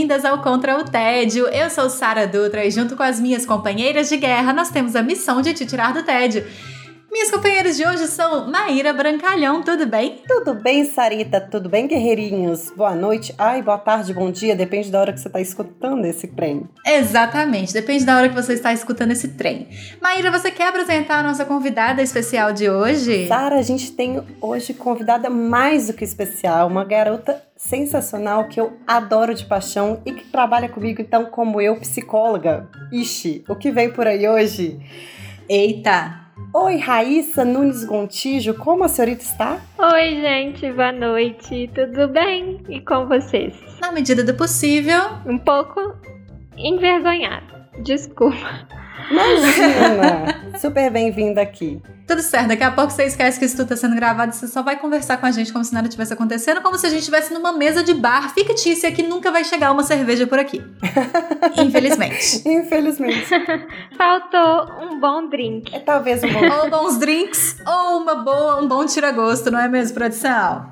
Bem-vindas ao Contra o Tédio. Eu sou Sara Dutra e junto com as minhas companheiras de guerra nós temos a missão de te tirar do tédio. Minhas companheiras de hoje são Maíra Brancalhão, tudo bem? Tudo bem, Sarita? Tudo bem, guerreirinhos? Boa noite, ai, boa tarde, bom dia, depende da hora que você está escutando esse trem. Exatamente, depende da hora que você está escutando esse trem. Maíra, você quer apresentar a nossa convidada especial de hoje? Sara, a gente tem hoje convidada mais do que especial, uma garota sensacional que eu adoro de paixão e que trabalha comigo, então, como eu, psicóloga. Ixi, o que vem por aí hoje? Eita! Oi, Raíssa Nunes Gontijo, como a senhorita está? Oi, gente, boa noite, tudo bem? E com vocês? Na medida do possível. Um pouco envergonhada, desculpa. Imagina! Super bem-vinda aqui. Tudo certo, daqui a pouco você esquece que isso tudo está sendo gravado e você só vai conversar com a gente como se nada tivesse acontecendo, como se a gente estivesse numa mesa de bar fictícia que nunca vai chegar uma cerveja por aqui. Infelizmente. Infelizmente. Faltou um bom drink. É talvez um bom Ou bons drinks, ou uma boa, um bom tira-gosto, não é mesmo, produção?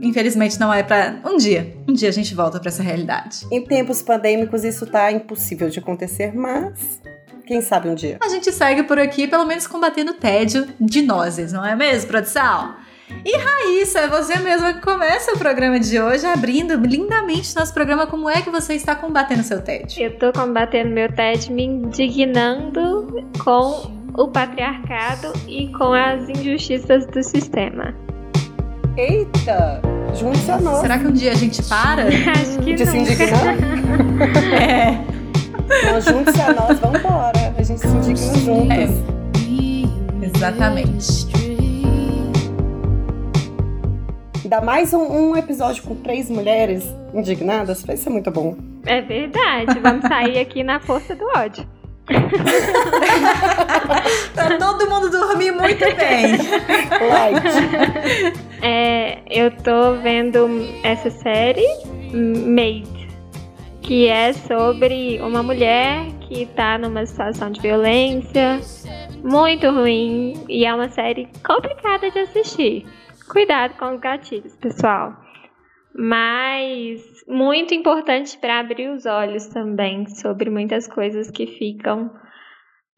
Infelizmente não é pra. Um dia. Um dia a gente volta pra essa realidade. Em tempos pandêmicos isso tá impossível de acontecer, mas quem sabe um dia. A gente segue por aqui, pelo menos combatendo o tédio de nozes, não é mesmo, produção? E Raíssa, é você mesma que começa o programa de hoje, abrindo lindamente nosso programa. Como é que você está combatendo seu tédio? Eu tô combatendo meu tédio me indignando com o patriarcado e com as injustiças do sistema. Eita! Junte-se a nós. Será que um dia a gente para? Acho que De se não. indignar? é. Então, junte-se a nós, vambora. A gente se indigna juntas. Exatamente. Ainda mais um, um episódio com três mulheres indignadas, vai ser muito bom. É verdade, vamos sair aqui na força do ódio. Pra todo mundo dormir muito bem. Light. É, eu tô vendo essa série Made, que é sobre uma mulher que tá numa situação de violência muito ruim e é uma série complicada de assistir. Cuidado com os gatilhos, pessoal. Mas muito importante para abrir os olhos também sobre muitas coisas que ficam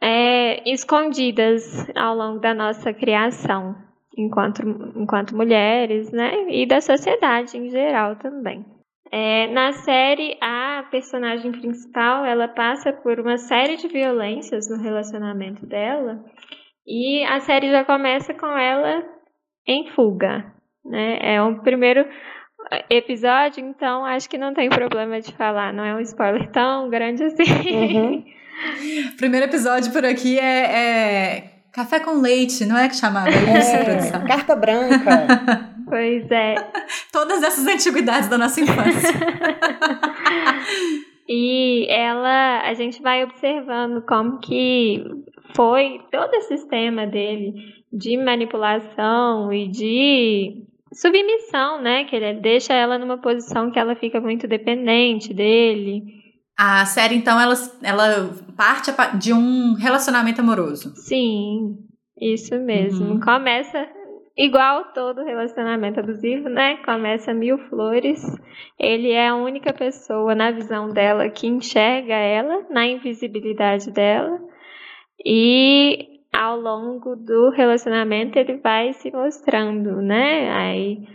é, escondidas ao longo da nossa criação enquanto, enquanto mulheres, né? E da sociedade em geral também. É, na série, a personagem principal ela passa por uma série de violências no relacionamento dela e a série já começa com ela em fuga. Né? É o primeiro episódio, então acho que não tem problema de falar, não é um spoiler tão grande assim. Uhum. Primeiro episódio por aqui é, é café com leite, não é que chamava isso, É, produção? carta branca. pois é. Todas essas antiguidades da nossa infância. E ela, a gente vai observando como que foi todo esse sistema dele de manipulação e de submissão, né? Que ele deixa ela numa posição que ela fica muito dependente dele. A série, então, ela, ela parte de um relacionamento amoroso. Sim, isso mesmo. Uhum. Começa igual todo relacionamento abusivo, né? Começa mil flores. Ele é a única pessoa na visão dela que enxerga ela, na invisibilidade dela. E ao longo do relacionamento ele vai se mostrando, né? Aí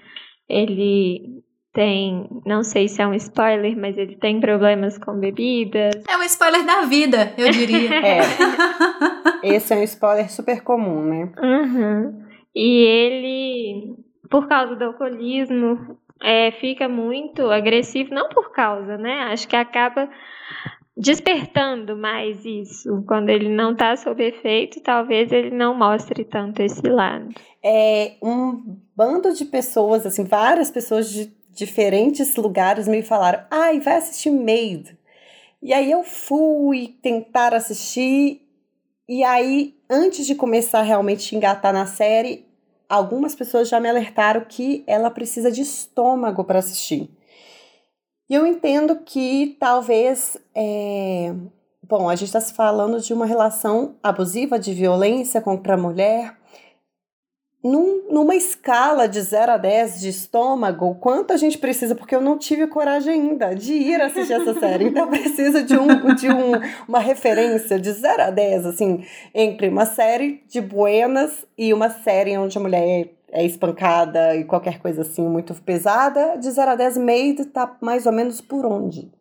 ele tem, não sei se é um spoiler, mas ele tem problemas com bebidas. É um spoiler da vida, eu diria. É. Esse é um spoiler super comum, né? Uhum. E ele, por causa do alcoolismo, é, fica muito agressivo, não por causa, né? Acho que acaba despertando mais isso. Quando ele não tá sob efeito, talvez ele não mostre tanto esse lado. É um bando de pessoas, assim, várias pessoas de diferentes lugares me falaram: ai, vai assistir Made. E aí eu fui tentar assistir, e aí antes de começar realmente a engatar na série, algumas pessoas já me alertaram que ela precisa de estômago para assistir. E eu entendo que talvez. É... Bom, a gente está se falando de uma relação abusiva, de violência contra a mulher, num, numa escala de 0 a 10 de estômago, quanto a gente precisa, porque eu não tive coragem ainda de ir assistir essa série, então precisa de, um, de um, uma referência de 0 a 10, assim, entre uma série de buenas e uma série onde a mulher é espancada e qualquer coisa assim muito pesada, de 0 a 10, Made tá mais ou menos por onde?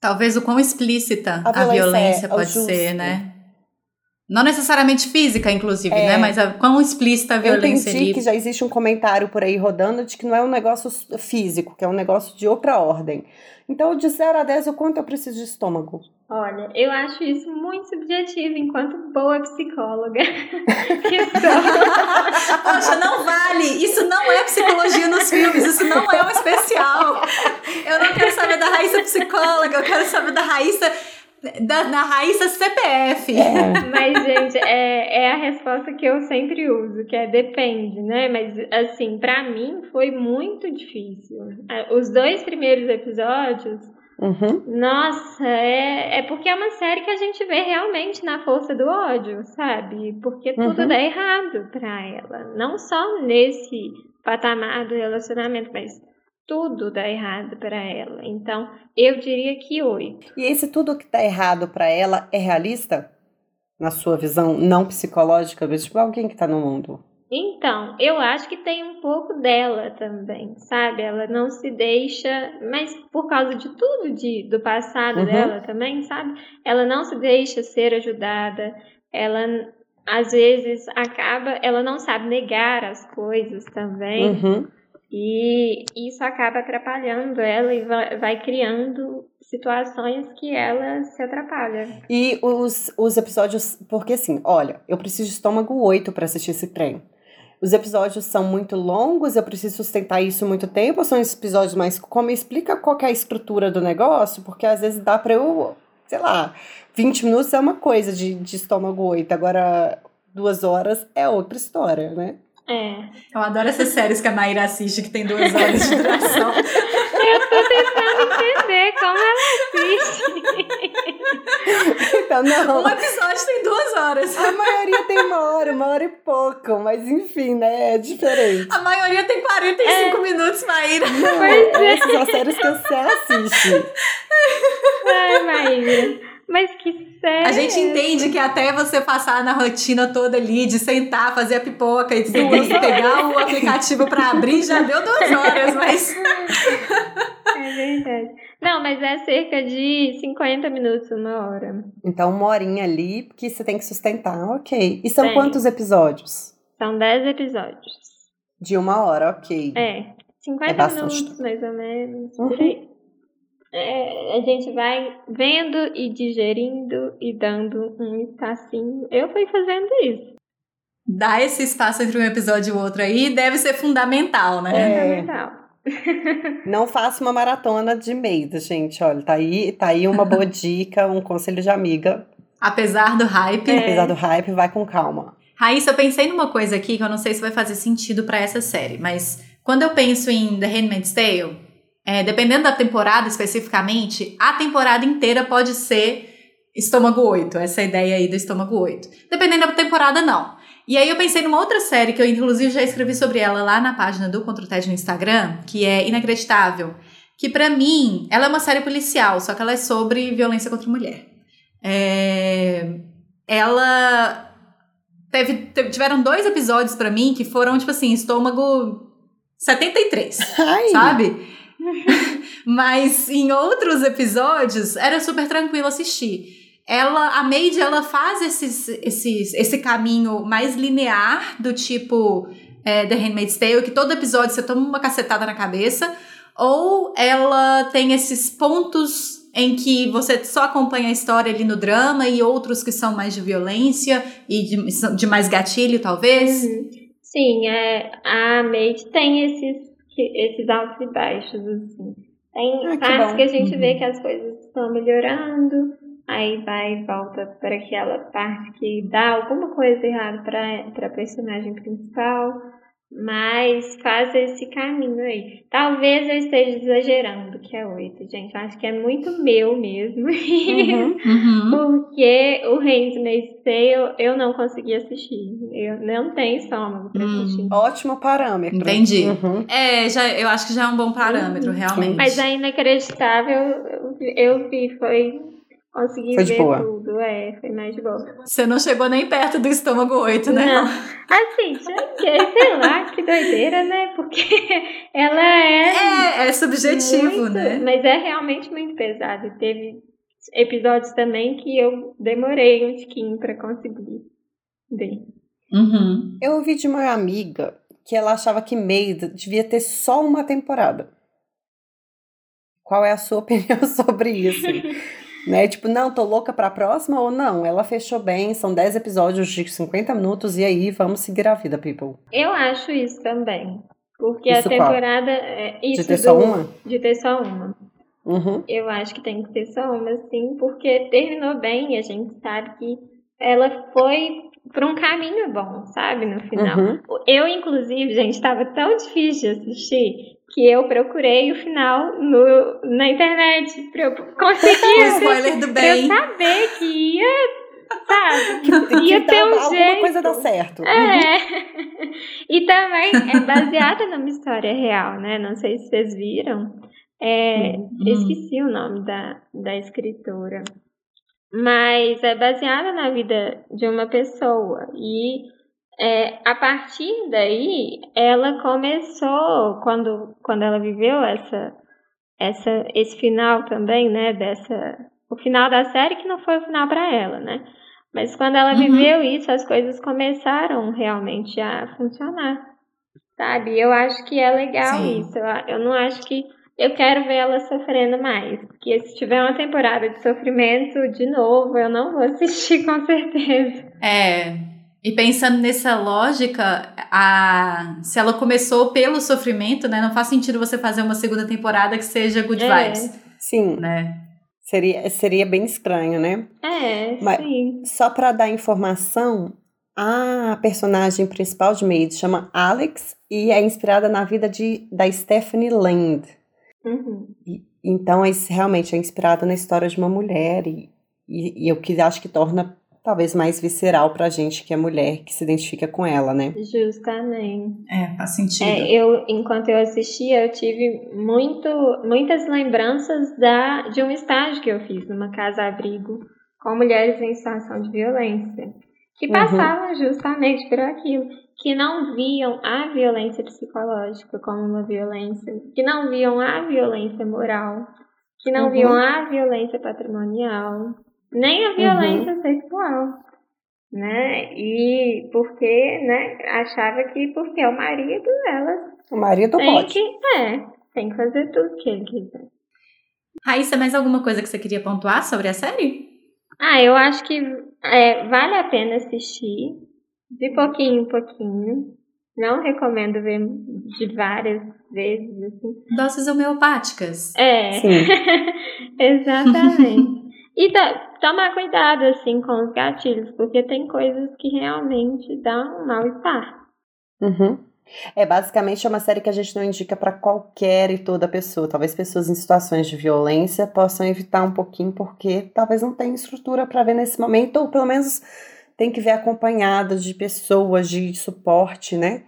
Talvez o quão explícita a violência, a violência é, pode ser, né? Não necessariamente física, inclusive, né? é, né? Mas a, quão explícita a violência Eu entendi que já existe um comentário por aí rodando de que não é um negócio físico, que é um negócio de outra ordem. Então, de 0 a 10, o quanto eu preciso de estômago? Olha, eu acho isso muito subjetivo enquanto boa psicóloga. Poxa, não vale! Isso não é psicologia nos filmes, isso não é um especial. Eu não quero saber da Raíssa psicóloga, eu quero saber da Raíssa da, na Raíssa CPF. É. Mas, gente, é, é a resposta que eu sempre uso, que é depende, né? Mas, assim, para mim foi muito difícil. Os dois primeiros episódios, uhum. nossa, é, é porque é uma série que a gente vê realmente na força do ódio, sabe? Porque tudo uhum. dá errado pra ela. Não só nesse patamar do relacionamento, mas tudo dá errado para ela. Então, eu diria que oito. E esse tudo que dá errado para ela é realista? Na sua visão não psicológica, mas tipo alguém que tá no mundo? Então, eu acho que tem um pouco dela também, sabe? Ela não se deixa, mas por causa de tudo de, do passado uhum. dela também, sabe? Ela não se deixa ser ajudada, ela às vezes acaba, ela não sabe negar as coisas também. Uhum. E isso acaba atrapalhando ela e vai, criando situações que ela se atrapalha. E os, os episódios. Porque assim, olha, eu preciso de estômago 8 para assistir esse trem. Os episódios são muito longos, eu preciso sustentar isso muito tempo, ou são episódios mais. Como explica qual é a estrutura do negócio? Porque às vezes dá pra eu, sei lá, 20 minutos é uma coisa de, de estômago 8, agora duas horas é outra história, né? É. Eu adoro essas séries que a Maíra assiste que tem duas horas de duração. Eu tô tentando entender como ela assiste. Então, não. Um episódio tem duas horas. A maioria tem uma hora, uma hora e pouco, mas enfim, né? É diferente. A maioria tem 45 é. minutos, Maíra. Não, pois é. essas são as séries que você assiste. Ai, Maíra. Mas que sério. A gente entende que até você passar na rotina toda ali, de sentar, fazer a pipoca e pegar o aplicativo para abrir, já deu duas horas, mas. É verdade. Não, mas é cerca de 50 minutos, uma hora. Então, uma horinha ali que você tem que sustentar, ok. E são tem. quantos episódios? São 10 episódios. De uma hora, ok. É. 50 é minutos, mais ou menos. Uhum. Por aí é, a gente vai vendo e digerindo e dando um espacinho. Eu fui fazendo isso. Dar esse espaço entre um episódio e o outro aí deve ser fundamental, né? É fundamental. Não faça uma maratona de mês, gente. Olha, tá aí, tá aí uma boa dica, um conselho de amiga. Apesar do hype. É. Apesar do hype, vai com calma. Raíssa, eu pensei numa coisa aqui que eu não sei se vai fazer sentido para essa série, mas quando eu penso em The Handmaid's Tale, é, dependendo da temporada especificamente, a temporada inteira pode ser estômago 8, essa ideia aí do estômago 8. Dependendo da temporada, não. E aí eu pensei numa outra série que eu inclusive já escrevi sobre ela lá na página do Contra o TED no Instagram, que é Inacreditável, que para mim, ela é uma série policial, só que ela é sobre violência contra a mulher. É... Ela teve, teve, tiveram dois episódios para mim que foram tipo assim, estômago 73, Ai. sabe? Mas em outros episódios era super tranquilo assistir. Ela, a Maid, ela faz esses, esses, esse caminho mais linear do tipo é, The Handmaid's Tale, que todo episódio você toma uma cacetada na cabeça, ou ela tem esses pontos em que você só acompanha a história ali no drama e outros que são mais de violência e de, de mais gatilho, talvez. Uhum. Sim, é, a Maid tem esses que, esses altos e baixos, assim. Tem ah, partes que, que, a gente uhum. vê que as coisas estão melhorando, aí vai e volta para aquela parte que dá alguma coisa errada para a personagem principal, mas faz esse caminho aí. Talvez eu esteja exagerando que é oito, gente. Acho que é muito meu mesmo. Uhum, uhum. Porque o Handmaid's Tale eu não consegui assistir. Eu não tenho estômago pra hum. assistir. Ótimo parâmetro. Entendi. Uhum. É, já, eu acho que já é um bom parâmetro, uhum. realmente. Mas é inacreditável. Eu, eu vi, foi Consegui foi ver boa. tudo, é, foi mais de boa. Você não chegou nem perto do estômago 8, né? Não. Assim, cheguei, sei lá, que doideira, né? Porque ela é. É, é subjetivo, muito, né? Mas é realmente muito pesado. E teve episódios também que eu demorei um tiquinho pra conseguir ver. Uhum. Eu ouvi de uma amiga que ela achava que Maid devia ter só uma temporada. Qual é a sua opinião sobre isso? Né? Tipo, não, tô louca pra próxima ou não? Ela fechou bem, são 10 episódios de 50 minutos e aí vamos seguir a vida, people. Eu acho isso também. Porque isso a temporada. É, isso de ter do, só uma? De ter só uma. Uhum. Eu acho que tem que ter só uma, sim, porque terminou bem e a gente sabe que ela foi por um caminho bom, sabe? No final. Uhum. Eu, inclusive, gente, estava tão difícil de assistir que eu procurei o final no, na internet pra eu conseguir. o spoiler do bem. Pra eu saber que ia. Sabe? Que, ia que ter um alguma jeito. coisa dar certo. É. Uhum. E também é baseada numa história real, né? Não sei se vocês viram. É, uhum. Esqueci o nome da, da escritora. Mas é baseada na vida de uma pessoa. E é, a partir daí, ela começou, quando, quando ela viveu essa, essa, esse final também, né, dessa, o final da série que não foi o final para ela, né, mas quando ela uhum. viveu isso, as coisas começaram realmente a funcionar, sabe, eu acho que é legal Sim. isso, eu, eu não acho que, eu quero ver ela sofrendo mais, porque se tiver uma temporada de sofrimento de novo, eu não vou assistir com certeza. É, e pensando nessa lógica, a, se ela começou pelo sofrimento, né, não faz sentido você fazer uma segunda temporada que seja good é. vibes. Sim. Né? Seria, seria bem estranho, né? É, Mas, sim. Só para dar informação, a personagem principal de Maid chama Alex e é inspirada na vida de, da Stephanie Land. Uhum. E, então, isso realmente é inspirado na história de uma mulher e, e, e o que acho que torna talvez mais visceral pra gente que é mulher, que se identifica com ela, né? Justamente. É, faz sentido. É, eu, enquanto eu assistia, eu tive muito, muitas lembranças da, de um estágio que eu fiz numa casa-abrigo com mulheres em situação de violência, que passavam uhum. justamente por aquilo, que não viam a violência psicológica como uma violência, que não viam a violência moral, que não uhum. viam a violência patrimonial, nem a uhum. violência uhum. sexual, né? E porque, né, achava que porque é o marido, ela o marido tem pode. que, é, tem que fazer tudo que ele quiser. Raíssa, mais alguma coisa que você queria pontuar sobre a série? Ah, eu acho que é, vale a pena assistir de pouquinho em pouquinho. Não recomendo ver de várias vezes, assim. Doses homeopáticas. É, exatamente. E tomar cuidado, assim, com os gatilhos, porque tem coisas que realmente dão um mal-estar. Uhum. É, basicamente é uma série que a gente não indica para qualquer e toda pessoa. Talvez pessoas em situações de violência possam evitar um pouquinho, porque talvez não tenha estrutura para ver nesse momento, ou pelo menos tem que ver acompanhadas de pessoas de suporte, né?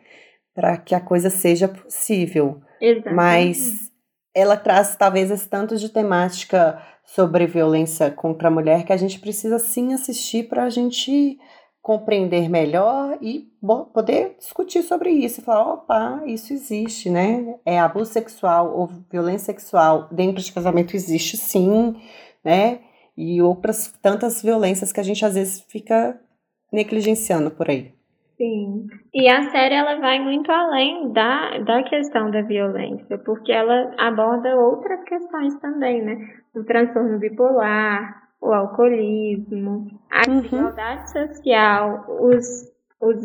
Para que a coisa seja possível. Exatamente. Mas ela traz talvez esse tanto de temática sobre violência contra a mulher que a gente precisa sim assistir para a gente compreender melhor e poder discutir sobre isso. Falar, opa, isso existe, né? É abuso sexual ou violência sexual dentro de casamento existe sim, né? E outras tantas violências que a gente às vezes fica negligenciando por aí. Sim. E a série ela vai muito além da, da questão da violência, porque ela aborda outras questões também, né? O transtorno bipolar, o alcoolismo, a uhum. desigualdade social, os, os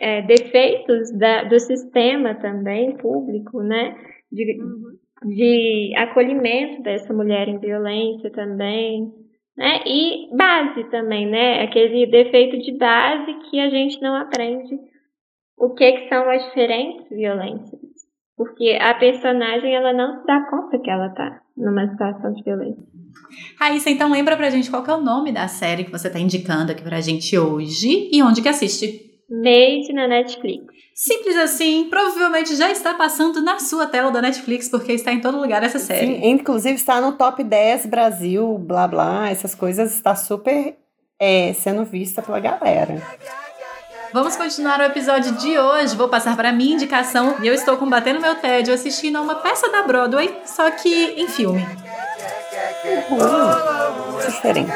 é, defeitos da, do sistema também público, né? De, uhum. de acolhimento dessa mulher em violência também, né? E base também, né? Aquele defeito de base que a gente não aprende o que, que são as diferentes violências. Porque a personagem ela não se dá conta que ela tá numa situação de violência. Raíssa, então lembra pra gente qual é o nome da série que você tá indicando aqui pra gente hoje e onde que assiste? Made na Netflix. Simples assim, provavelmente já está passando na sua tela da Netflix, porque está em todo lugar essa série. Sim, inclusive está no top 10 Brasil, blá blá, essas coisas, está super é, sendo vista pela galera. Vamos continuar o episódio de hoje. Vou passar para minha indicação e eu estou combatendo meu tédio assistindo a uma peça da Broadway, só que em filme. Uhum. Diferente.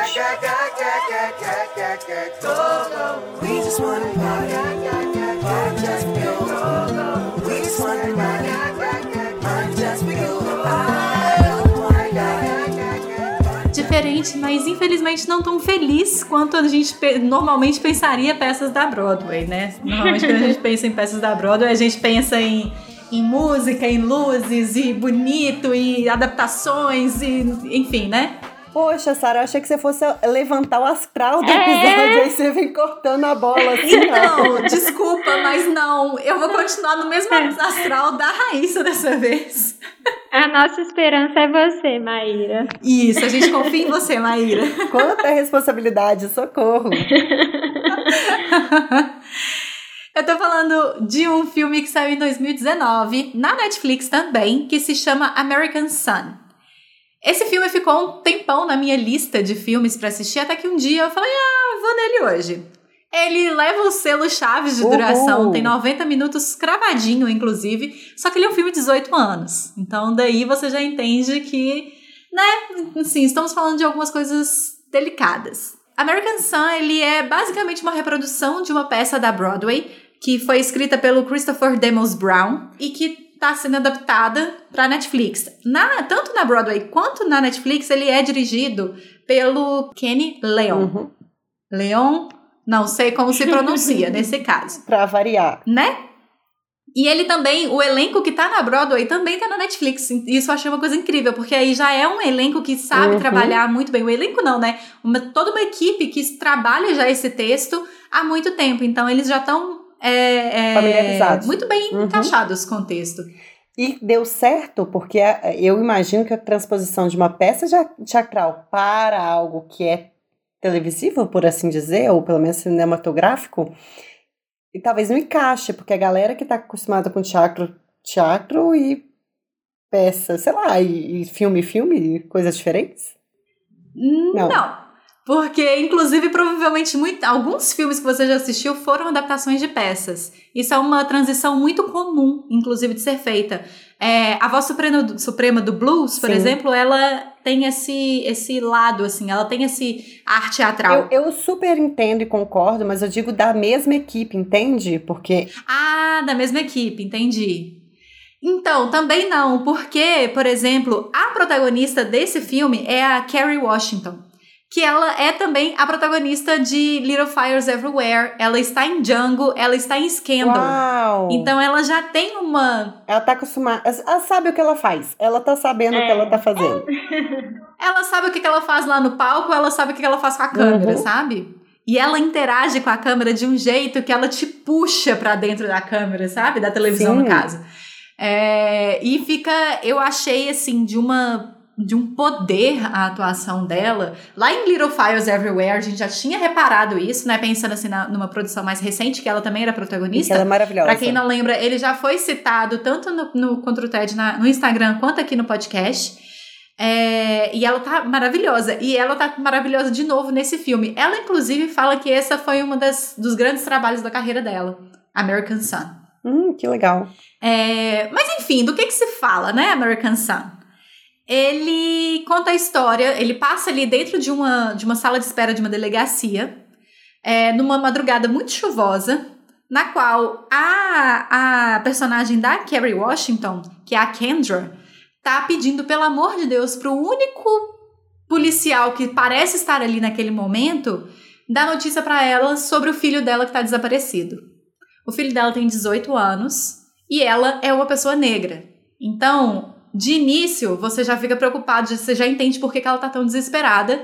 Mas infelizmente não tão feliz quanto a gente normalmente pensaria peças da Broadway, né? Normalmente quando a gente pensa em peças da Broadway, a gente pensa em em música, em luzes, e bonito, e adaptações, e enfim, né? Poxa, Sara, eu achei que você fosse levantar o astral do é. episódio, aí você vem cortando a bola assim. Então, desculpa, mas não. Eu vou continuar no mesmo astral da Raíssa dessa vez. A nossa esperança é você, Maíra. Isso, a gente confia em você, Maíra. Quanta responsabilidade, socorro. Eu tô falando de um filme que saiu em 2019, na Netflix também, que se chama American Sun. Esse filme ficou um tempão na minha lista de filmes para assistir, até que um dia eu falei, ah, vou nele hoje. Ele leva o selo Chaves de duração, uhum. tem 90 minutos cravadinho, inclusive, só que ele é um filme de 18 anos. Então daí você já entende que, né, assim, estamos falando de algumas coisas delicadas. American Sun, ele é basicamente uma reprodução de uma peça da Broadway, que foi escrita pelo Christopher Demos Brown e que está sendo adaptada para Netflix. Na, tanto na Broadway quanto na Netflix, ele é dirigido pelo Kenny Leon. Uhum. Leon, não sei como se pronuncia nesse caso. Para variar. Né? E ele também, o elenco que tá na Broadway também tá na Netflix. Isso eu achei uma coisa incrível, porque aí já é um elenco que sabe uhum. trabalhar muito bem. O elenco não, né? Uma, toda uma equipe que trabalha já esse texto há muito tempo. Então eles já estão é, é, familiarizados. Muito bem uhum. encaixados com o texto. E deu certo, porque eu imagino que a transposição de uma peça teatral para algo que é televisivo, por assim dizer, ou pelo menos cinematográfico, e talvez não encaixe, porque a galera que está acostumada com teatro, teatro e peça, sei lá, e, e filme, filme, coisas diferentes? Não. não. Porque, inclusive, provavelmente muito, alguns filmes que você já assistiu foram adaptações de peças. Isso é uma transição muito comum, inclusive, de ser feita. É, a voz suprema, suprema do blues, por Sim. exemplo, ela tem esse, esse lado, assim, ela tem esse arte teatral. Eu, eu super entendo e concordo, mas eu digo da mesma equipe, entende? Porque. Ah, da mesma equipe, entendi. Então, também não, porque, por exemplo, a protagonista desse filme é a Kerry Washington que ela é também a protagonista de Little Fires Everywhere. Ela está em Django, ela está em Scandal. Uau. Então ela já tem uma. Ela tá acostumada. Ela sabe o que ela faz. Ela tá sabendo é. o que ela tá fazendo. ela sabe o que ela faz lá no palco, ela sabe o que ela faz com a câmera, uhum. sabe? E ela interage com a câmera de um jeito que ela te puxa para dentro da câmera, sabe? Da televisão, Sim. no caso. É, e fica, eu achei assim, de uma de um poder a atuação dela. Lá em Little Fires Everywhere, a gente já tinha reparado isso, né? Pensando assim na, numa produção mais recente, que ela também era protagonista. ela é maravilhosa. Pra quem não lembra, ele já foi citado tanto no, no Contra o TED na, no Instagram quanto aqui no podcast. É, e ela tá maravilhosa. E ela tá maravilhosa de novo nesse filme. Ela, inclusive, fala que essa foi uma das, dos grandes trabalhos da carreira dela. American Sun. Hum, que legal. É, mas enfim, do que que se fala, né, American Sun? Ele conta a história, ele passa ali dentro de uma, de uma sala de espera de uma delegacia, é, numa madrugada muito chuvosa, na qual a, a personagem da Kerry Washington, que é a Kendra, tá pedindo, pelo amor de Deus, pro único policial que parece estar ali naquele momento, dar notícia para ela sobre o filho dela que tá desaparecido. O filho dela tem 18 anos e ela é uma pessoa negra. Então, de início, você já fica preocupado, você já entende por que, ela tá tão desesperada.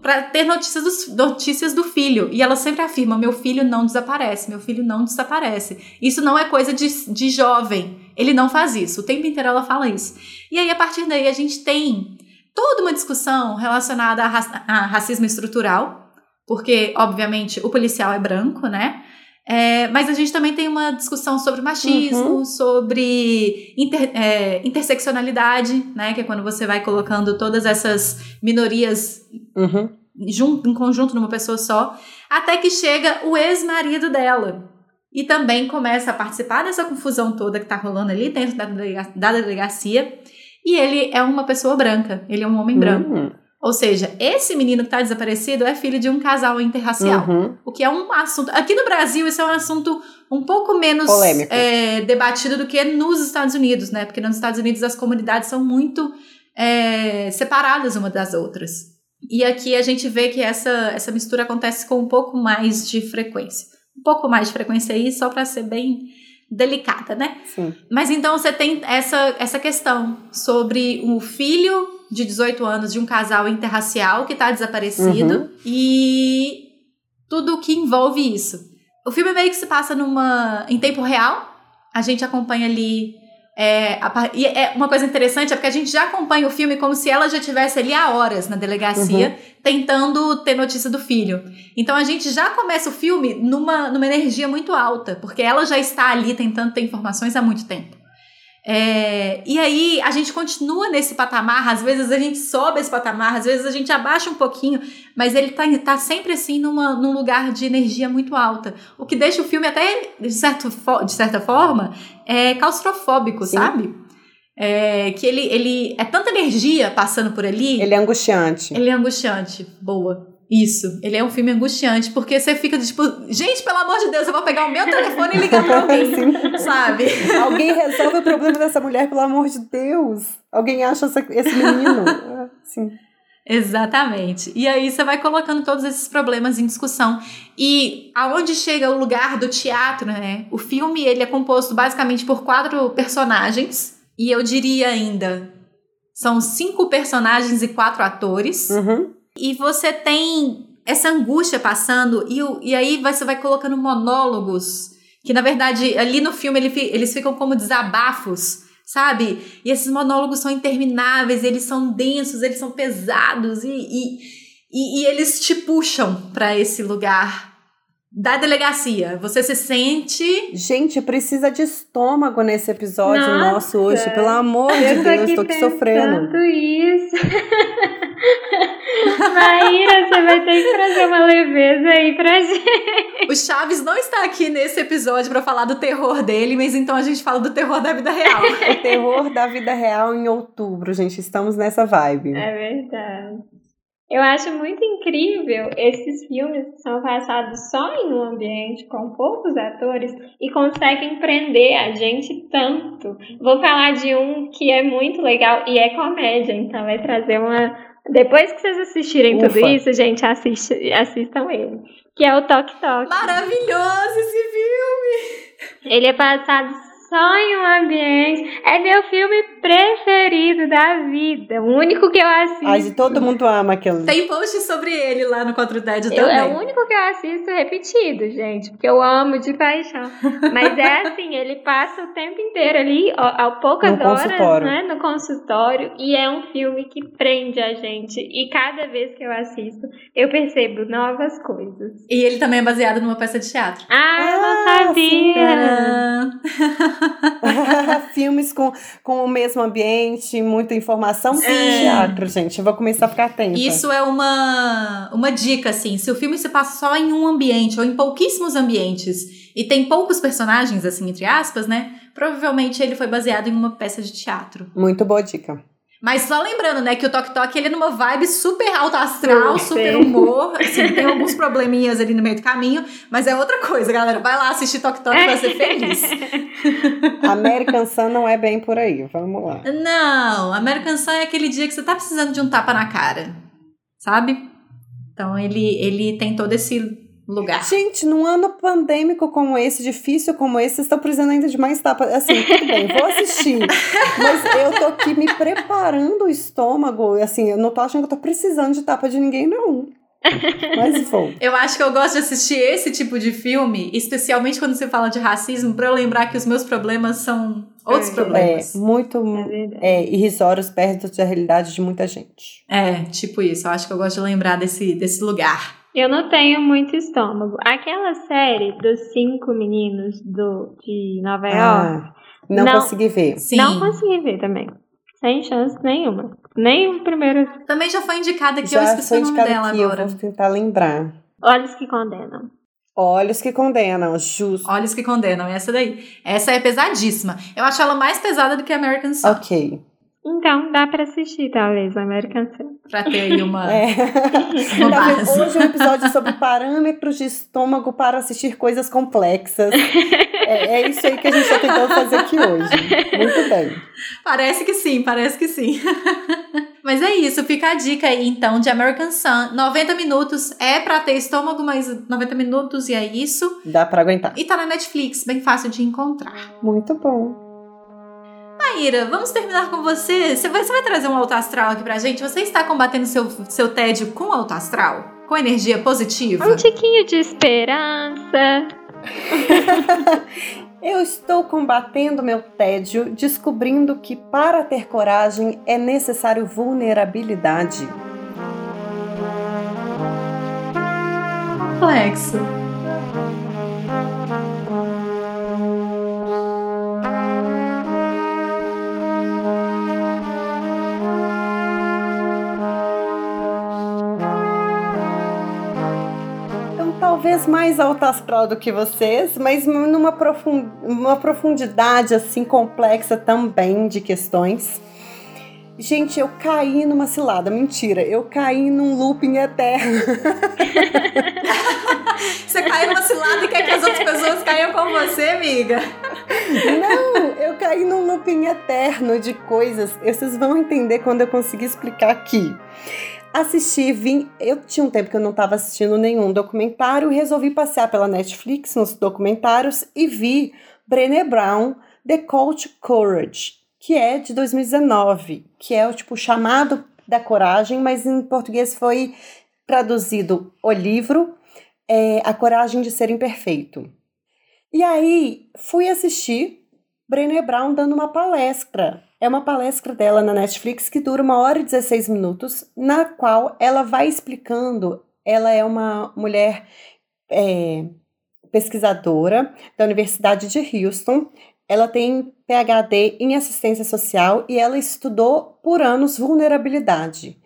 para ter notícias, dos, notícias do filho. E ela sempre afirma: meu filho não desaparece, meu filho não desaparece. Isso não é coisa de, de jovem. Ele não faz isso. O tempo inteiro ela fala isso. E aí, a partir daí, a gente tem toda uma discussão relacionada a, ra a racismo estrutural, porque, obviamente, o policial é branco, né? É, mas a gente também tem uma discussão sobre machismo, uhum. sobre inter, é, interseccionalidade, né? Que é quando você vai colocando todas essas minorias uhum. junto, em conjunto numa pessoa só, até que chega o ex-marido dela. E também começa a participar dessa confusão toda que tá rolando ali dentro da, delega da delegacia. E ele é uma pessoa branca, ele é um homem branco. Uhum. Ou seja, esse menino que está desaparecido é filho de um casal interracial. Uhum. O que é um assunto. Aqui no Brasil, isso é um assunto um pouco menos é, debatido do que nos Estados Unidos, né? Porque nos Estados Unidos as comunidades são muito é, separadas uma das outras. E aqui a gente vê que essa, essa mistura acontece com um pouco mais de frequência. Um pouco mais de frequência aí, só para ser bem delicada, né? Sim. Mas então você tem essa, essa questão sobre o filho de 18 anos de um casal interracial que está desaparecido uhum. e tudo o que envolve isso. O filme meio que se passa numa em tempo real. A gente acompanha ali é, a, e é uma coisa interessante é porque a gente já acompanha o filme como se ela já tivesse ali há horas na delegacia uhum. tentando ter notícia do filho. Então a gente já começa o filme numa, numa energia muito alta, porque ela já está ali tentando ter informações há muito tempo. É, e aí a gente continua nesse patamar, às vezes a gente sobe esse patamar, às vezes a gente abaixa um pouquinho, mas ele tá, tá sempre assim numa, num lugar de energia muito alta. O que deixa o filme até, de, certo, de certa forma, é, claustrofóbico, Sim. sabe? É, que ele, ele é tanta energia passando por ali. Ele é angustiante. Ele é angustiante. Boa. Isso, ele é um filme angustiante, porque você fica tipo, gente, pelo amor de Deus, eu vou pegar o meu telefone e ligar pra alguém, sabe? Alguém resolve o problema dessa mulher, pelo amor de Deus. Alguém acha essa, esse menino. Sim. Exatamente. E aí você vai colocando todos esses problemas em discussão. E aonde chega o lugar do teatro, né? O filme ele é composto basicamente por quatro personagens. E eu diria ainda, são cinco personagens e quatro atores. Uhum. E você tem essa angústia passando, e, e aí você vai colocando monólogos, que na verdade ali no filme ele, eles ficam como desabafos, sabe? E esses monólogos são intermináveis, eles são densos, eles são pesados, e, e, e, e eles te puxam para esse lugar da delegacia. Você se sente. Gente, precisa de estômago nesse episódio Nossa, nosso hoje. Pelo amor de Deus, tô aqui sofrendo. isso. Maíra, você vai ter que trazer uma leveza aí pra gente. O Chaves não está aqui nesse episódio para falar do terror dele, mas então a gente fala do terror da vida real. o terror da vida real em outubro, gente. Estamos nessa vibe. É verdade. Eu acho muito incrível esses filmes que são passados só em um ambiente com poucos atores e conseguem prender a gente tanto. Vou falar de um que é muito legal e é comédia, então vai trazer uma. Depois que vocês assistirem Ufa. tudo isso, gente, assiste, assistam ele. Que é o Tok Tok. Maravilhoso esse filme! Ele é passado Sonho Ambiente é meu filme preferido da vida. O único que eu assisto. Ai, todo mundo ama aquele. Tem post sobre ele lá no 4 Dead também. é o único que eu assisto repetido, gente. Porque eu amo de paixão. Mas é assim, ele passa o tempo inteiro ali, a poucas no horas, né? No consultório. E é um filme que prende a gente. E cada vez que eu assisto, eu percebo novas coisas. E ele também é baseado numa peça de teatro. Ah, ah eu não ah, sabia! Filmes com, com o mesmo ambiente, muita informação. Sim, é. teatro, gente. Eu vou começar a ficar atenta. Isso é uma, uma dica, assim. Se o filme se passa só em um ambiente ou em pouquíssimos ambientes e tem poucos personagens, assim, entre aspas, né? Provavelmente ele foi baseado em uma peça de teatro. Muito boa dica. Mas só lembrando, né, que o Tok Tok ele é numa vibe super alto astral, super humor. Assim, tem alguns probleminhas ali no meio do caminho, mas é outra coisa, galera. Vai lá assistir Tok Tok vai ser feliz. American Sun não é bem por aí, vamos lá. Não, American Sun é aquele dia que você tá precisando de um tapa na cara, sabe? Então ele, ele tem todo esse lugar. Gente, num ano pandêmico como esse, difícil como esse, vocês estão precisando ainda de mais tapa. Assim, tudo bem, vou assistir. mas eu tô aqui me preparando o estômago. Assim, eu não tô achando que eu tô precisando de tapa de ninguém, não. Mas vou. Eu acho que eu gosto de assistir esse tipo de filme, especialmente quando você fala de racismo, para eu lembrar que os meus problemas são outros É. problemas. É, muito É é, irrisórios perto da realidade de muita gente. É, tipo isso. Eu acho que eu gosto de lembrar desse, desse lugar. Eu não tenho muito estômago. Aquela série dos cinco meninos do, de Nova York, Ah, não, Não. consegui ver. Sim. não consegui ver também. Sem chance nenhuma. Nem o primeiro Também já foi indicada que eu Já esqueci foi o nome dela aqui, agora. eu vou tentar lembrar. Olhos que Condenam. Olhos que condenam, justo. Olhos que condenam, essa daí. Essa é pesadíssima. Eu acho ela mais pesada do que American Sun. Ok. Então, dá pra assistir, talvez, American Sun. Pra ter aí uma. É. Uma Tá base. Hoje é um episódio sobre parâmetros de estômago para assistir coisas complexas. É, é isso aí que a gente está tentando fazer aqui hoje. Muito bem. Parece que sim, parece que sim. Mas é isso, fica a dica aí então de American Sun. 90 minutos é pra ter estômago, mas 90 minutos e é isso. Dá para aguentar. E tá na Netflix, bem fácil de encontrar. Muito bom. Maíra, vamos terminar com você. Você vai, você vai trazer um alto astral aqui pra gente? Você está combatendo seu, seu tédio com alto astral? Com energia positiva? Um tiquinho de esperança. Eu estou combatendo meu tédio, descobrindo que para ter coragem é necessário vulnerabilidade. Complexo. Talvez mais alto astral do que vocês, mas numa profun- uma profundidade assim complexa também de questões. Gente, eu caí numa cilada. Mentira, eu caí num looping eterno. Você caiu numa cilada e quer que as outras pessoas caiam com você, amiga? Não, eu caí num looping eterno de coisas. Vocês vão entender quando eu conseguir explicar aqui. Assisti, vim. Eu tinha um tempo que eu não estava assistindo nenhum documentário, resolvi passear pela Netflix nos documentários e vi Brené Brown, The Call to Courage, que é de 2019, que é o tipo chamado da coragem, mas em português foi traduzido o livro é, A Coragem de Ser Imperfeito. E aí fui assistir Brené Brown dando uma palestra. É uma palestra dela na Netflix que dura uma hora e 16 minutos, na qual ela vai explicando. Ela é uma mulher é, pesquisadora da Universidade de Houston. Ela tem PhD em assistência social e ela estudou por anos vulnerabilidade.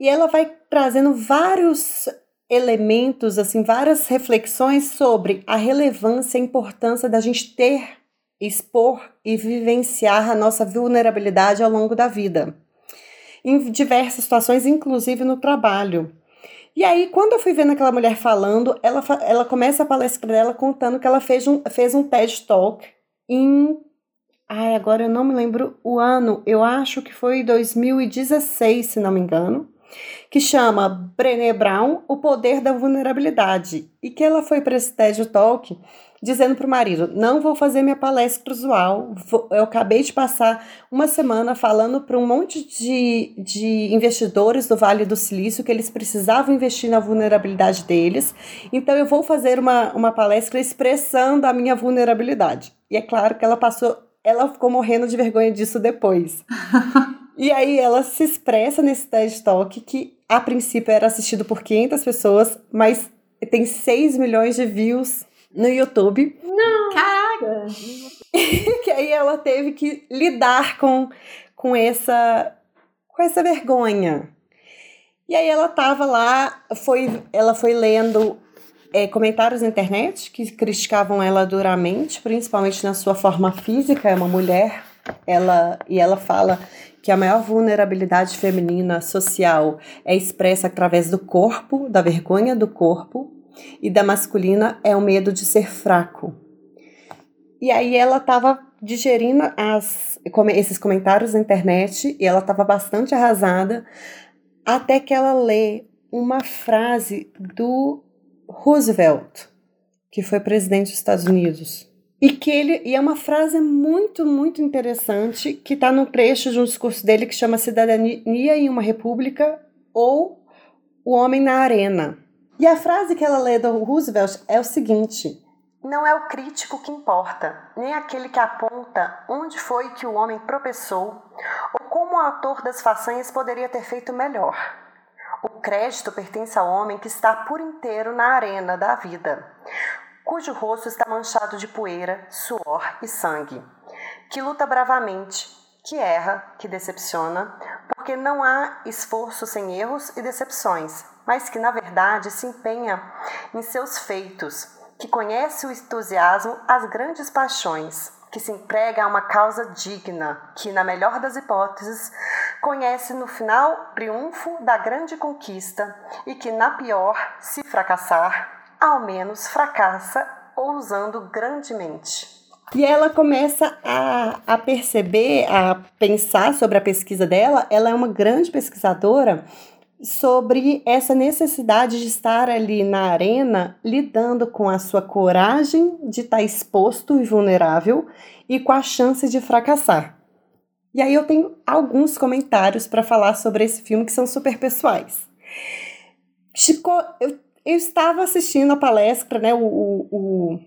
E ela vai trazendo vários elementos, assim, várias reflexões sobre a relevância e a importância da gente ter, expor e vivenciar a nossa vulnerabilidade ao longo da vida. Em diversas situações, inclusive no trabalho. E aí, quando eu fui vendo aquela mulher falando, ela, ela começa a palestra dela contando que ela fez um, fez um TED Talk em. Ai, agora eu não me lembro o ano, eu acho que foi 2016, se não me engano que chama Brené Brown, O Poder da Vulnerabilidade, e que ela foi para esse TED Talk dizendo para o marido: Não vou fazer minha palestra usual, eu acabei de passar uma semana falando para um monte de, de investidores do Vale do Silício que eles precisavam investir na vulnerabilidade deles, então eu vou fazer uma, uma palestra expressando a minha vulnerabilidade. E é claro que ela passou, ela ficou morrendo de vergonha disso depois. E aí ela se expressa nesse TED Talk que a princípio era assistido por 500 pessoas, mas tem 6 milhões de views no YouTube. Caraca! que aí ela teve que lidar com, com essa com essa vergonha. E aí ela tava lá, foi, ela foi lendo é, comentários na internet que criticavam ela duramente, principalmente na sua forma física, é uma mulher, ela e ela fala que a maior vulnerabilidade feminina social é expressa através do corpo, da vergonha do corpo, e da masculina é o medo de ser fraco. E aí ela estava digerindo as, esses comentários na internet e ela estava bastante arrasada até que ela lê uma frase do Roosevelt, que foi presidente dos Estados Unidos. E que ele e é uma frase muito, muito interessante que está no trecho de um discurso dele que chama Cidadania em uma República ou O Homem na Arena. E a frase que ela lê do Roosevelt é o seguinte: Não é o crítico que importa, nem aquele que aponta onde foi que o homem tropeçou ou como o autor das façanhas poderia ter feito melhor. O crédito pertence ao homem que está por inteiro na arena da vida cujo rosto está manchado de poeira, suor e sangue, que luta bravamente, que erra, que decepciona, porque não há esforço sem erros e decepções, mas que na verdade se empenha em seus feitos, que conhece o entusiasmo, as grandes paixões, que se emprega a uma causa digna, que, na melhor das hipóteses, conhece no final triunfo da grande conquista e que, na pior, se fracassar, ao menos fracassa ousando grandemente. E ela começa a, a perceber, a pensar sobre a pesquisa dela. Ela é uma grande pesquisadora sobre essa necessidade de estar ali na arena lidando com a sua coragem de estar exposto e vulnerável e com a chance de fracassar. E aí eu tenho alguns comentários para falar sobre esse filme que são super pessoais. Chico, eu eu estava assistindo a palestra, né, o, o,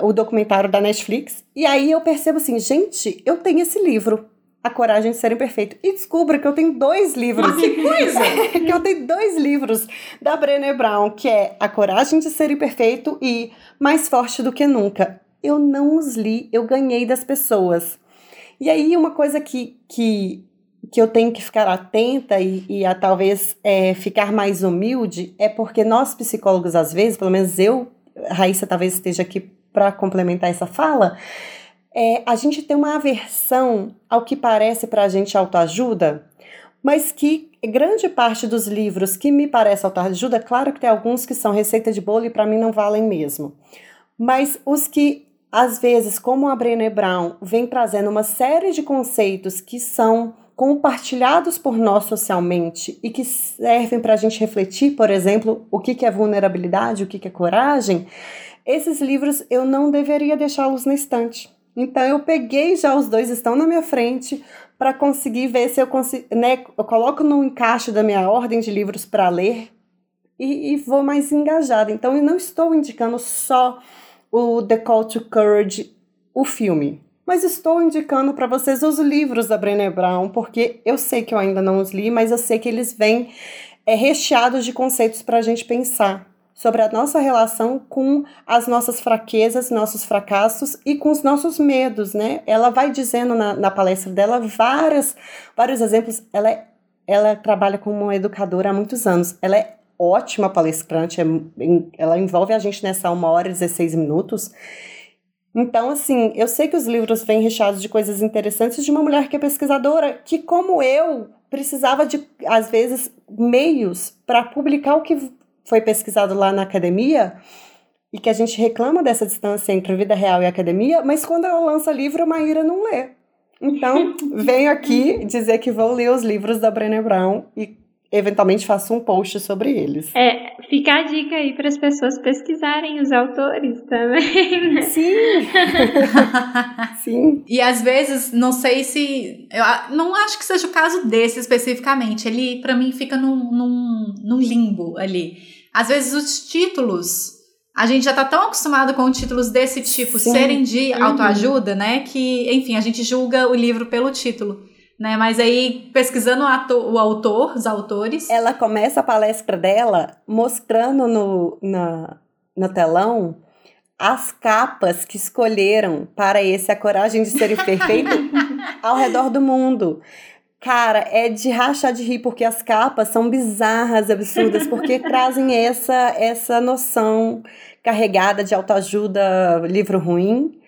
o, documentário da Netflix, e aí eu percebo assim, gente, eu tenho esse livro, A Coragem de Ser Imperfeito, e descubro que eu tenho dois livros. que coisa! que eu tenho dois livros da Brené Brown, que é A Coragem de Ser Imperfeito e Mais Forte do que Nunca. Eu não os li, eu ganhei das pessoas. E aí, uma coisa que, que que eu tenho que ficar atenta e, e a talvez é, ficar mais humilde é porque nós psicólogos, às vezes, pelo menos eu, Raíssa talvez esteja aqui para complementar essa fala, é, a gente tem uma aversão ao que parece para a gente autoajuda, mas que grande parte dos livros que me parece autoajuda, claro que tem alguns que são receita de bolo e para mim não valem mesmo, mas os que às vezes, como a Brené Brown vem trazendo uma série de conceitos que são compartilhados por nós socialmente e que servem para a gente refletir, por exemplo, o que, que é vulnerabilidade, o que, que é coragem, esses livros eu não deveria deixá-los na estante. Então eu peguei já os dois estão na minha frente para conseguir ver se eu consigo, né, eu coloco no encaixe da minha ordem de livros para ler e, e, vou mais engajada. Então eu não estou indicando só o The Call to Courage, o filme mas estou indicando para vocês os livros da Brené Brown, porque eu sei que eu ainda não os li, mas eu sei que eles vêm é, recheados de conceitos para a gente pensar sobre a nossa relação com as nossas fraquezas, nossos fracassos e com os nossos medos, né? Ela vai dizendo na, na palestra dela várias, vários exemplos. Ela, é, ela trabalha como educadora há muitos anos. Ela é ótima palestrante, é, ela envolve a gente nessa uma hora e 16 minutos. Então, assim, eu sei que os livros vêm recheados de coisas interessantes de uma mulher que é pesquisadora, que, como eu, precisava de, às vezes, meios para publicar o que foi pesquisado lá na academia e que a gente reclama dessa distância entre vida real e academia, mas quando ela lança livro, a Maíra não lê. Então, venho aqui dizer que vou ler os livros da Brené Brown e eventualmente faço um post sobre eles. É, fica a dica aí para as pessoas pesquisarem os autores também. Né? Sim. Sim. E às vezes, não sei se. Eu não acho que seja o caso desse especificamente. Ele, para mim, fica num, num, num limbo ali. Às vezes, os títulos. A gente já tá tão acostumado com títulos desse tipo Sim. serem de uhum. autoajuda, né? Que, enfim, a gente julga o livro pelo título né? Mas aí, pesquisando o, ator, o autor, os autores. Ela começa a palestra dela mostrando no, na, no telão as capas que escolheram para esse A Coragem de Ser Imperfeito ao redor do mundo. Cara, é de rachar de rir, porque as capas são bizarras, absurdas, porque trazem essa, essa noção carregada de autoajuda, livro ruim,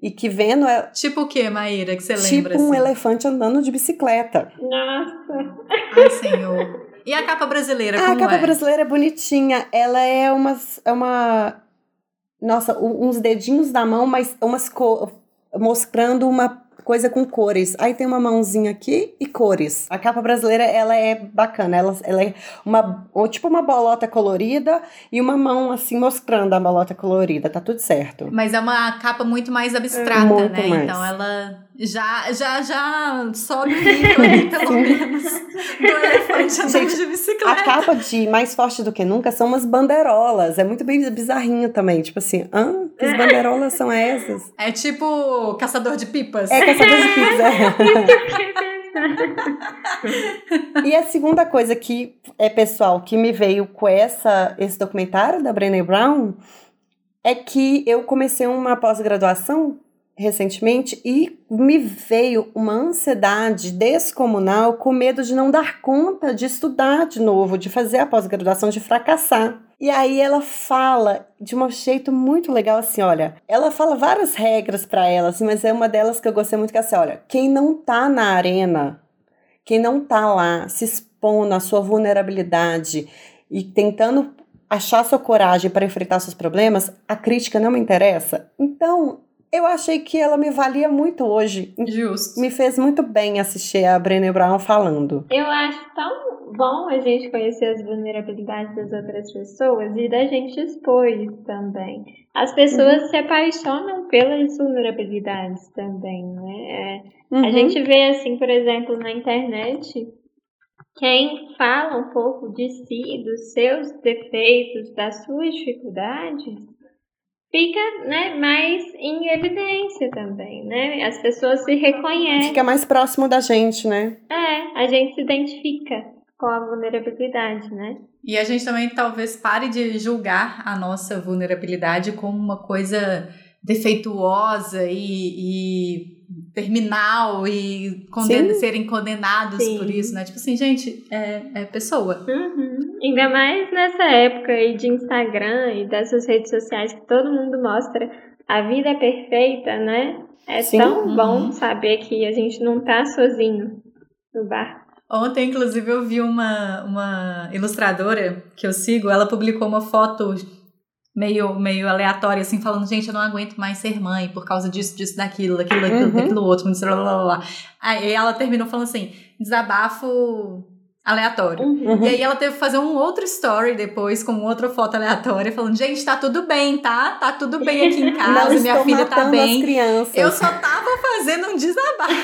e que vendo é. Tipo o que, Maíra, que você tipo lembra? Tipo um assim? elefante andando de bicicleta. Nossa! Ai, senhor. E a capa brasileira, como A capa é? brasileira é bonitinha. Ela é uma. É uma nossa, uns dedinhos da mão, mas umas co mostrando uma coisa com cores. Aí tem uma mãozinha aqui e cores. A capa brasileira, ela é bacana. Ela, ela é uma, tipo uma bolota colorida e uma mão assim mostrando a bolota colorida. Tá tudo certo. Mas é uma capa muito mais abstrata, Muito né? mais. Então ela já, já, já sobe o nível ali, pelo menos, do elefante andando de A bicicleta. capa de Mais Forte do Que Nunca são umas bandeirolas. É muito bem bizarrinho também. Tipo assim, hã? Que as bandeirolas são essas? É tipo caçador de pipas. É caçador de pizza. E a segunda coisa que é pessoal que me veio com essa esse documentário da Brené Brown é que eu comecei uma pós-graduação recentemente e me veio uma ansiedade descomunal com medo de não dar conta de estudar de novo, de fazer a pós-graduação, de fracassar. E aí ela fala de um jeito muito legal assim, olha, ela fala várias regras para ela, assim, mas é uma delas que eu gostei muito que é assim, olha, quem não tá na arena, quem não tá lá se expondo à sua vulnerabilidade e tentando achar sua coragem para enfrentar seus problemas, a crítica não me interessa. Então, eu achei que ela me valia muito hoje. Justo. Me fez muito bem assistir a Brené Brown falando. Eu acho tão bom a gente conhecer as vulnerabilidades das outras pessoas e da gente expor isso também. As pessoas se apaixonam pelas vulnerabilidades também, né? É, Uhum. A gente vê assim, por exemplo, na internet, quem fala um pouco de si, dos seus defeitos, das suas dificuldades, fica né, mais em evidência também, né? As pessoas se reconhecem. Fica mais próximo da gente, né? É, a gente se identifica com a vulnerabilidade, né? E a gente também talvez pare de julgar a nossa vulnerabilidade como uma coisa defeituosa e, e terminal e conden- Sim. serem condenados Sim. por isso, né? Tipo assim, gente, é, é pessoa. Uhum. Ainda mais nessa época aí de Instagram e dessas redes sociais que todo mundo mostra a vida perfeita, né? É Sim. tão Uhum. bom saber que a gente não tá sozinho no bar. Ontem, inclusive, eu vi uma, uma ilustradora que eu sigo, ela publicou uma foto meio, meio aleatória, assim, falando, gente, eu não aguento mais ser mãe por causa disso, disso, daquilo, daquilo, daquilo, Uhum. daquilo outro, blá, blá, blá. Aí ela terminou falando assim, desabafo aleatório. Uhum. E aí ela teve que fazer um outro story depois com outra foto aleatória, falando, gente, tá tudo bem, tá? Tá tudo bem aqui em casa, minha filha tá bem. Eu só tava fazendo um desabafo.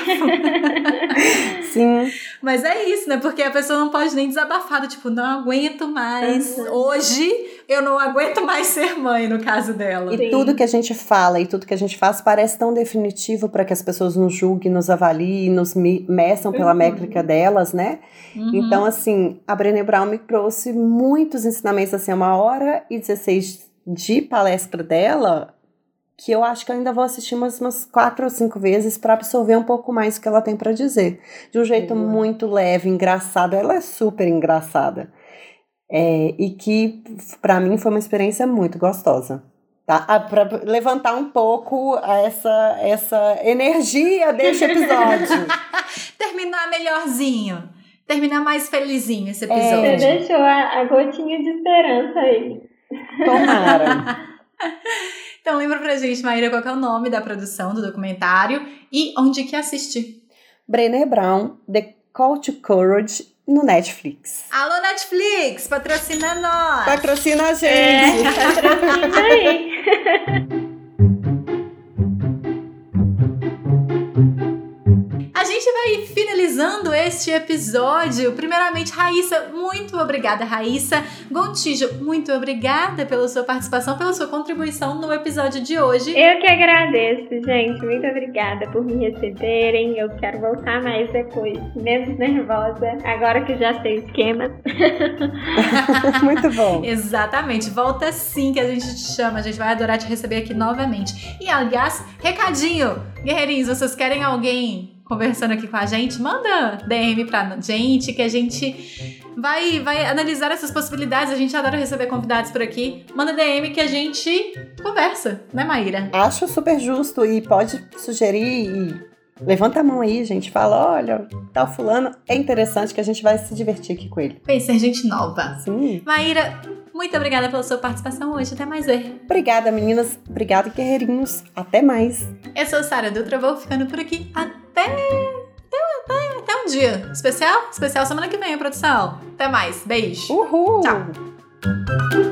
Sim. Mas é isso, né? Porque a pessoa não pode nem desabafar, do tipo, não aguento mais. Hoje eu não aguento mais ser mãe, no caso dela. E Sim. tudo que a gente fala e tudo que a gente faz parece tão definitivo para que as pessoas nos julguem, nos avaliem, nos me- meçam pela Uhum. métrica delas, né? Uhum. Então, assim, a Brené Brown me trouxe muitos ensinamentos, assim, uma hora e 16 de palestra dela, que eu acho que eu ainda vou assistir umas, umas quatro ou cinco vezes para absorver um pouco mais o que ela tem para dizer. De um jeito Boa. muito leve, engraçado. Ela é super engraçada. É, e que, para mim, foi uma experiência muito gostosa. Tá? Ah, Pra levantar um pouco essa, essa energia deste episódio. Terminar melhorzinho. Terminar mais felizinho esse É. Você episódio. deixou a, a gotinha de esperança aí. Tomara. Então lembra pra gente, Maíra, qual que é o nome da produção do documentário e onde que assistir. Brené Brown, The Call to Courage, no Netflix. Alô, Netflix, patrocina nós! Patrocina a É, gente! patrocina aí. Finalizando este episódio. Primeiramente, Raíssa, muito obrigada, Raíssa. Gontijo, muito obrigada pela sua participação, pela sua contribuição no episódio de hoje. Eu que agradeço, gente. Muito obrigada por me receberem. Eu quero voltar mais depois, menos nervosa, agora que já sei o esquema. Muito bom. Exatamente, volta sim que a gente te chama, a gente vai adorar te receber aqui novamente. E aliás, recadinho, guerreirinhos, vocês querem alguém conversando aqui com a gente? Manda DM pra gente que a gente vai, vai analisar essas possibilidades. A gente adora receber convidados por aqui. Manda DM que a gente conversa, né, Maíra? Acho super justo e pode sugerir e levanta a mão aí, gente. Fala, olha, tal fulano é interessante que a gente vai se divertir aqui com ele. Conhecer gente nova. Sim. Maíra, Muito obrigada pela sua participação hoje. Até mais ver. Obrigada, meninas. Obrigada, guerreirinhos. Até mais. Eu sou Sara Dutra, vou ficando por aqui. Até. Até, até um dia. Especial? Especial semana que vem, produção. Até mais. Beijo. Uhul! Tchau.